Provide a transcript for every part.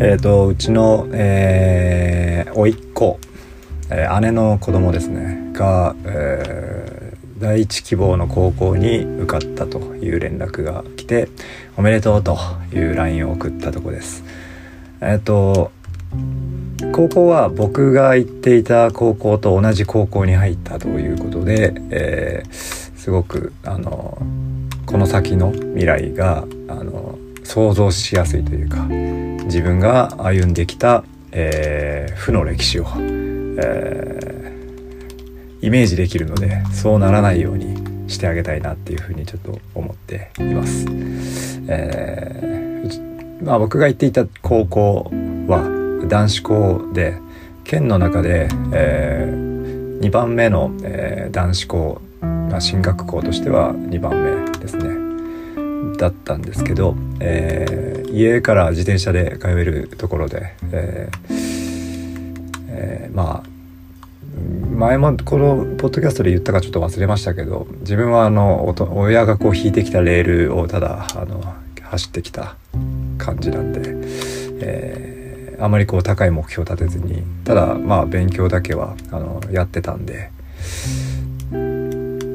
えーと、うちの、えー、甥っ子、えー、姉の子供ですねが、えー、第一希望の高校に受かったという連絡が来ておめでとうという LINE を送ったとこです。えっ、ー、と高校は僕が行っていた高校と同じ高校に入ったということで、えー、すごくあのこの先の未来があの想像しやすいというか自分が歩んできた、えー、負の歴史を、えー、イメージできるのでそうならないようにしてあげたいなっていうふうにちょっと思っています。えー、まあ、僕が行っていた高校は男子校で県の中で、え、2番目の、え、男子校、まあ、進学校としては2番目。だったんですけど、えー、家から自転車で通えるところで、えーえー、まあ前もこのポッドキャストで言ったかちょっと忘れましたけど自分はあの親がこう引いてきたレールをただあの走ってきた感じなんで、えー、あまりこう高い目標を立てずにただまあ勉強だけはあのやってたんで。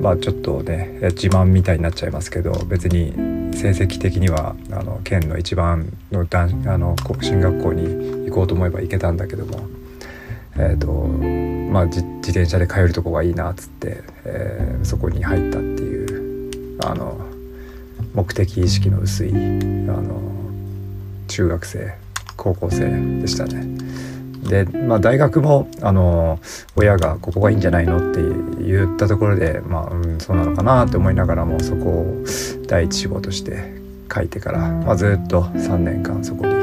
まあちょっとね自慢みたいになっちゃいますけど別に成績的にはあの県の一番のあの進学校に行こうと思えば行けたんだけども、えーとまあ、自転車で通るとこがいいなっつって、えー、そこに入ったっていうあの目的意識の薄いあの中学生高校生でしたね。で、まあ、大学もあの親がここがいいんじゃないのって言ったところで、まあ、うん、そうなのかなって思いながらもそこを第一志望として書いてから、まあ、ずっと3年間そこに、え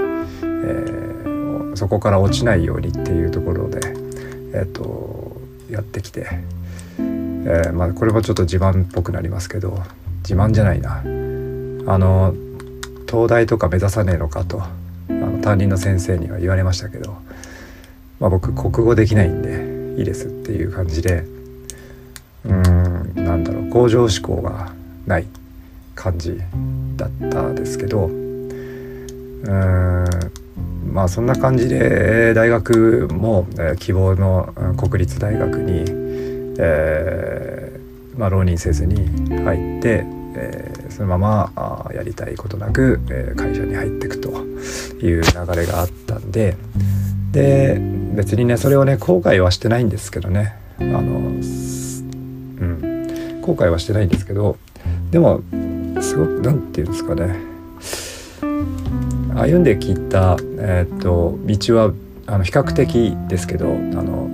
ー、そこから落ちないようにっていうところで、えーと、やってきて、えー、まあ、これもちょっと自慢っぽくなりますけど自慢じゃないな。あの東大とか目指さねえのかとあの担任の先生には言われましたけどまあ、僕国語できないんでいいですっていう感じでうんなんだろう向上志向がない感じだったですけどうんまあそんな感じで大学も、え、希望の国立大学に、えーまあ、浪人せずに入って、えー、そのままあやりたいことなく、え、会社に入っていくという流れがあったんで。で別にねそれをね後悔はしてないんですけどね。あのうん。後悔はしてないんですけどでもすごく何て言うんですかね。歩んできた、えーと、道はあの比較的ですけどあの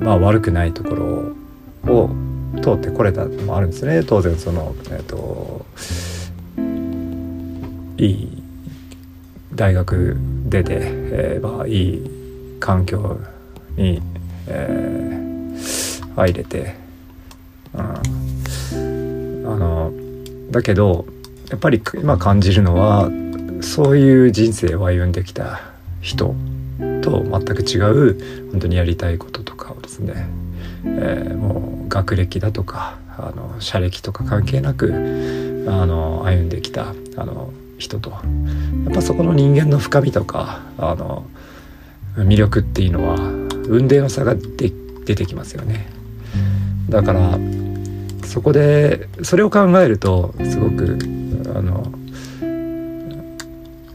まあ悪くないところを通ってこれたのもあるんですね。当然そのえっ、ー、といい大学出て、えー、まあいい環境に、えー、入れて、うん、あのだけどやっぱり今感じるのはそういう人生を歩んできた人と全く違う本当にやりたいこととかをですね、えー、もう学歴だとかあの社歴とか関係なくあの歩んできたあの人と。やっぱそこの人間の深みとかあの魅力っていうのは運命の差が出てきますよね。だからそこでそれを考えるとすごくあの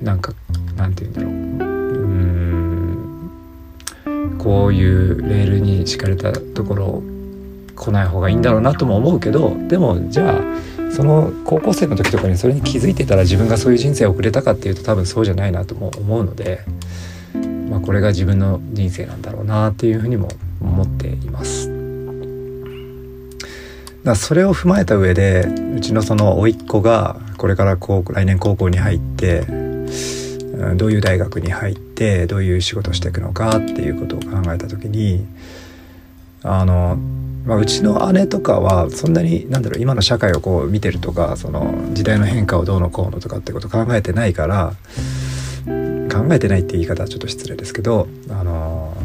なんかなんて言うんだろう。うんこういうレールに敷かれたところ来ない方がいいんだろうなとも思うけどでもじゃあその高校生の時とかにそれに気づいてたら自分がそういう人生を送れたかっていうと多分そうじゃないなとも思うのでまあ、これが自分の人生なんだろうなっていうふうにも思っています。だそれを踏まえた上でうちのその甥っ子がこれから高来年高校に入ってどういう大学に入ってどういう仕事していくのかっていうことを考えた時にあの、まあ、うちの姉とかはそんなになんだろう今の社会をこう見てるとかその時代の変化をどうのこうのとかってこと考えてないから考えてないって言い方はちょっと失礼ですけど、あの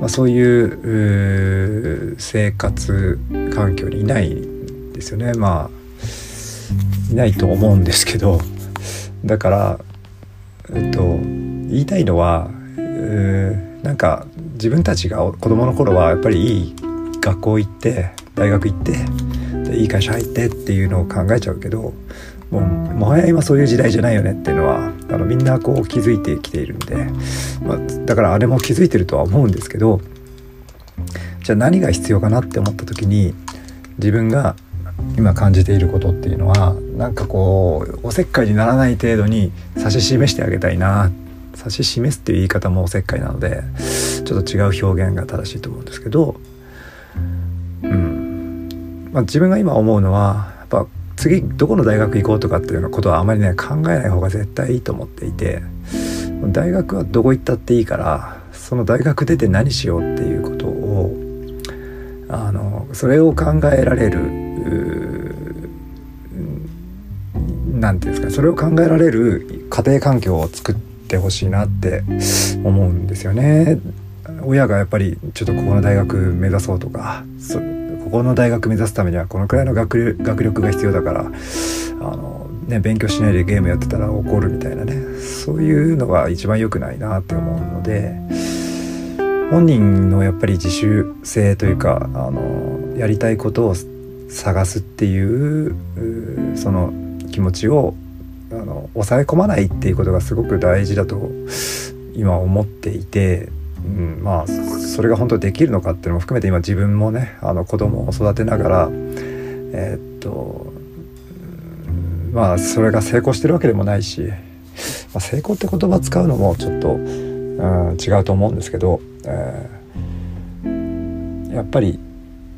まあ、そういう生活環境にいないですよね。まあいないと思うんですけどだからえっと、言いたいのはなんか自分たちが子供の頃はやっぱりいい学校行って大学行ってでいい会社入ってっていうのを考えちゃうけどもうもはや今そういう時代じゃないよねっていうのはあのみんなこう気づいてきているんで、まあ、だからあれも気づいてるとは思うんですけどじゃあ何が必要かなって思った時に自分が今感じていることっていうのはなんかこうおせっかいにならない程度に指し示してあげたいな指し示すっていう言い方もおせっかいなのでちょっと違う表現が正しいと思うんですけど、うん。まあ、自分が今思うのはやっぱ次どこの大学行こうとかっていうようなことはあまりね考えない方が絶対いいと思っていて大学はどこ行ったっていいからその大学出て何しようっていうことをあのそれを考えられる何て言うんですかそれを考えられる家庭環境を作ってほしいなって思うんですよね。親がやっぱりちょっとここの大学目指そうとかこの大学目指すためにはこのくらいの学学力が必要だからあの、ね、勉強しないでゲームやってたら怒るみたいなね。そういうのが一番良くないなって思うので本人のやっぱり自主性というかあのやりたいことを探すっていうその気持ちをあの抑え込まないっていうことがすごく大事だと今思っていてうん、まあそれが本当にできるのかっていうのも含めて今自分もねあの子供を育てながらえー、っとまあそれが成功してるわけでもないし、まあ、成功って言葉使うのもちょっと、うん、違うと思うんですけど、えー、やっぱり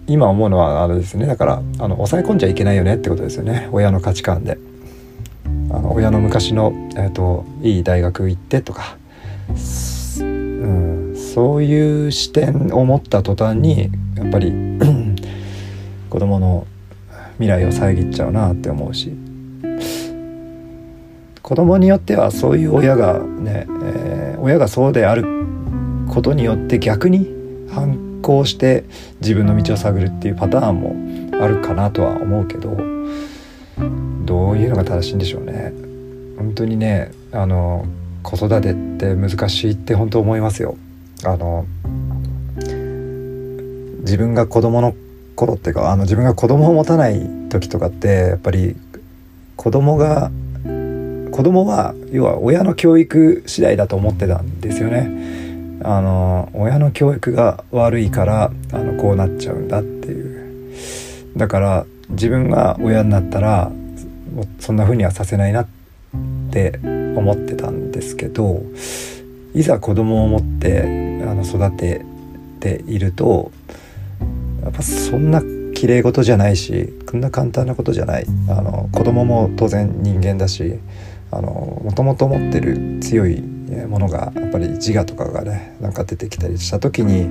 今思うのはあれですねだからあの抑え込んじゃいけないよねってことですよね親の価値観で。あの親の昔の、えーといい大学行ってとかそういう視点を持った途端にやっぱり子供の未来を遮っちゃうなって思うし子供によってはそういう親がね、えー、親がそうであることによって逆に反抗して自分の道を探るっていうパターンもあるかなとは思うけどどういうのが正しいんでしょうね。本当にねあの子育てって難しいって本当思いますよ。あの自分が子供の頃っていうかあの自分が子供を持たない時とかってやっぱり子供が子供は要は親の教育次第だと思ってたんですよね。あの親の教育が悪いからあのこうなっちゃうんだっていうだから自分が親になったらそんな風にはさせないなって思ってたんですけどいざ子供を持ってあの育てているとやっぱそんな綺麗事じゃないしこんな簡単なことじゃないあの子供も当然人間だしもともと持ってる強いものがやっぱり自我とかがねなんか出てきたりした時に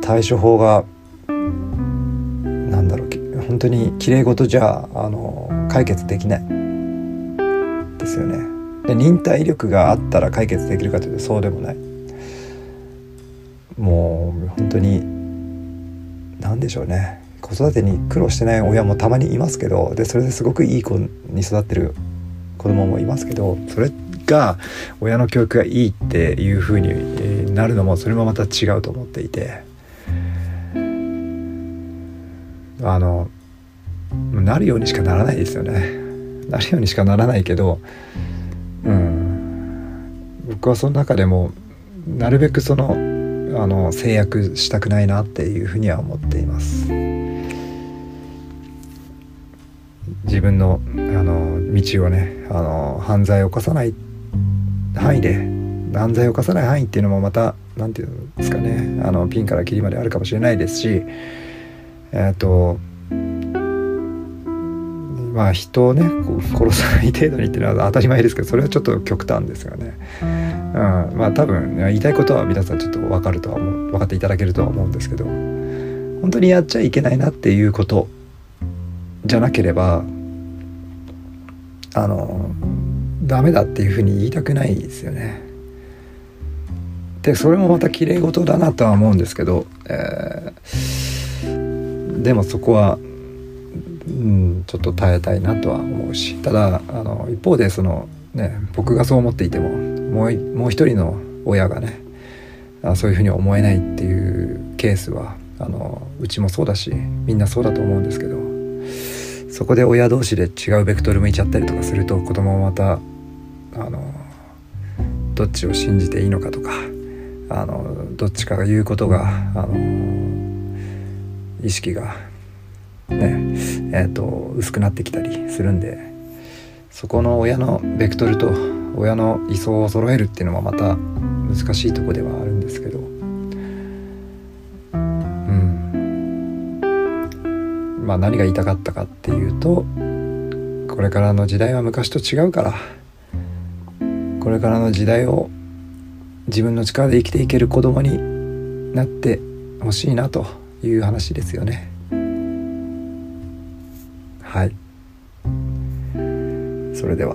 対処法がなんだろう本当に綺麗事じゃあの解決できないですよね。で忍耐力があったら解決できるかというとそうでもない。もう本当に何でしょうね。子育てに苦労してない親もたまにいますけどでそれですごくいい子に育ってる子供もいますけどそれが親の教育がいいっていう風になるのもそれもまた違うと思っていて。あのなるようにしかならないですよね。なるようにしかならないけど僕はその中でもなるべくそのあの制約したくないなっていうふうには思っています。自分のあの道をねあの犯罪を犯さない範囲で犯罪を犯さない範囲っていうのもまた何て言うんですかねあのピンからキリまであるかもしれないですしえっとまあ人をね殺さない程度にっていうのは当たり前ですけどそれはちょっと極端ですよね。うん、まあ多分言いたいことは皆さんちょっと分かるとは思う分かっていただけるとは思うんですけど本当にやっちゃいけないなっていうことじゃなければあのダメだっていうふうに言いたくないですよね。でそれもまた綺麗事だなとは思うんですけど、えー、でもそこはうん、ちょっと耐えたいなとは思うしただあの一方でそのね僕がそう思っていてももうもう一人の親がねあそういうふうに思えないっていうケースはあのうちもそうだしみんなそうだと思うんですけどそこで親同士で違うベクトル向いちゃったりとかすると子供もまたあのどっちを信じていいのかとかあのどっちかが言うことがあの意識がねえーと、薄くなってきたりするんでそこの親のベクトルと親の理想を揃えるっていうのはまた難しいとこではあるんですけどうんまあ何が言いたかったかっていうとこれからの時代は昔と違うからこれからの時代を自分の力で生きていける子供になってほしいなという話ですよね。それでは。